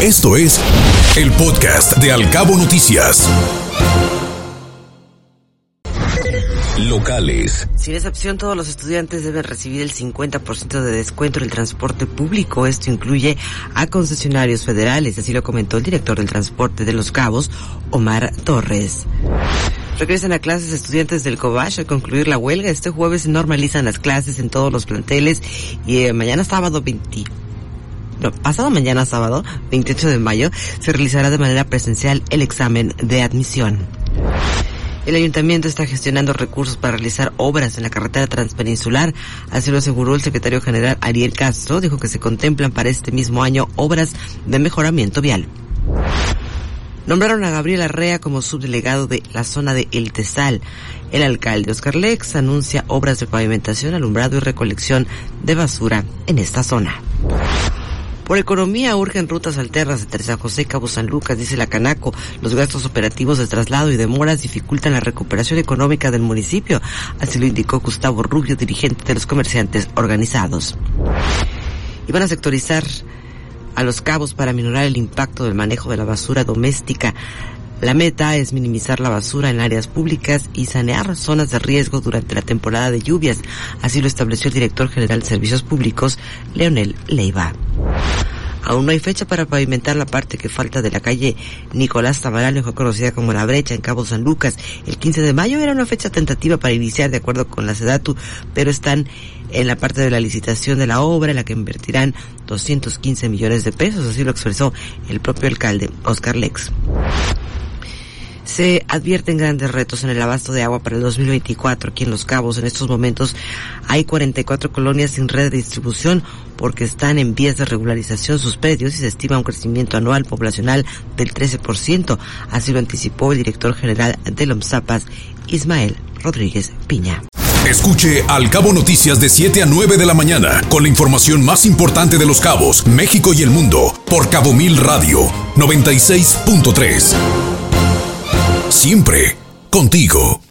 Esto es el podcast de Alcabo Noticias. Locales. Sin excepción, todos los estudiantes deben recibir el 50% de descuento en el transporte público. Esto incluye a concesionarios federales, así lo comentó el director del transporte de Los Cabos, Omar Torres. Regresan a clases estudiantes del Cobach al concluir la huelga. Este jueves se normalizan las clases en todos los planteles y eh, mañana sábado 20 no, pasado mañana sábado, 28 de mayo, se realizará de manera presencial el examen de admisión. El ayuntamiento está gestionando recursos para realizar obras en la carretera transpeninsular, así lo aseguró el secretario general Ariel Castro, dijo que se contemplan para este mismo año obras de mejoramiento vial. Nombraron a Gabriel Arrea como subdelegado de la zona de El Tesal. El alcalde Oscar Lex anuncia obras de pavimentación, alumbrado y recolección de basura en esta zona. Por economía urgen rutas alternas entre San José y Cabo San Lucas, dice la Canaco. Los gastos operativos de traslado y demoras dificultan la recuperación económica del municipio. Así lo indicó Gustavo Rubio, dirigente de los comerciantes organizados. Y van a sectorizar a los cabos para minorar el impacto del manejo de la basura doméstica. La meta es minimizar la basura en áreas públicas y sanear zonas de riesgo durante la temporada de lluvias. Así lo estableció el director general de Servicios Públicos, Leonel Leiva. Aún no hay fecha para pavimentar la parte que falta de la calle Nicolás Tamaral, mejor conocida como La Brecha, en Cabo San Lucas. El 15 de mayo era una fecha tentativa para iniciar de acuerdo con la SEDATU, pero están en la parte de la licitación de la obra en la que invertirán 215 millones de pesos, así lo expresó el propio alcalde, Oscar Lex. Se advierten grandes retos en el abasto de agua para el 2024 aquí en Los Cabos. En estos momentos hay 44 colonias sin red de distribución porque están en vías de regularización sus predios y se estima un crecimiento anual poblacional del 13%. Así lo anticipó el director general de LOMSAPAS, Ismael Rodríguez Piña. Escuche Al Cabo Noticias de 7 a 9 de la mañana con la información más importante de los cabos, México y el mundo por Cabo Mil Radio 96.3 siempre contigo.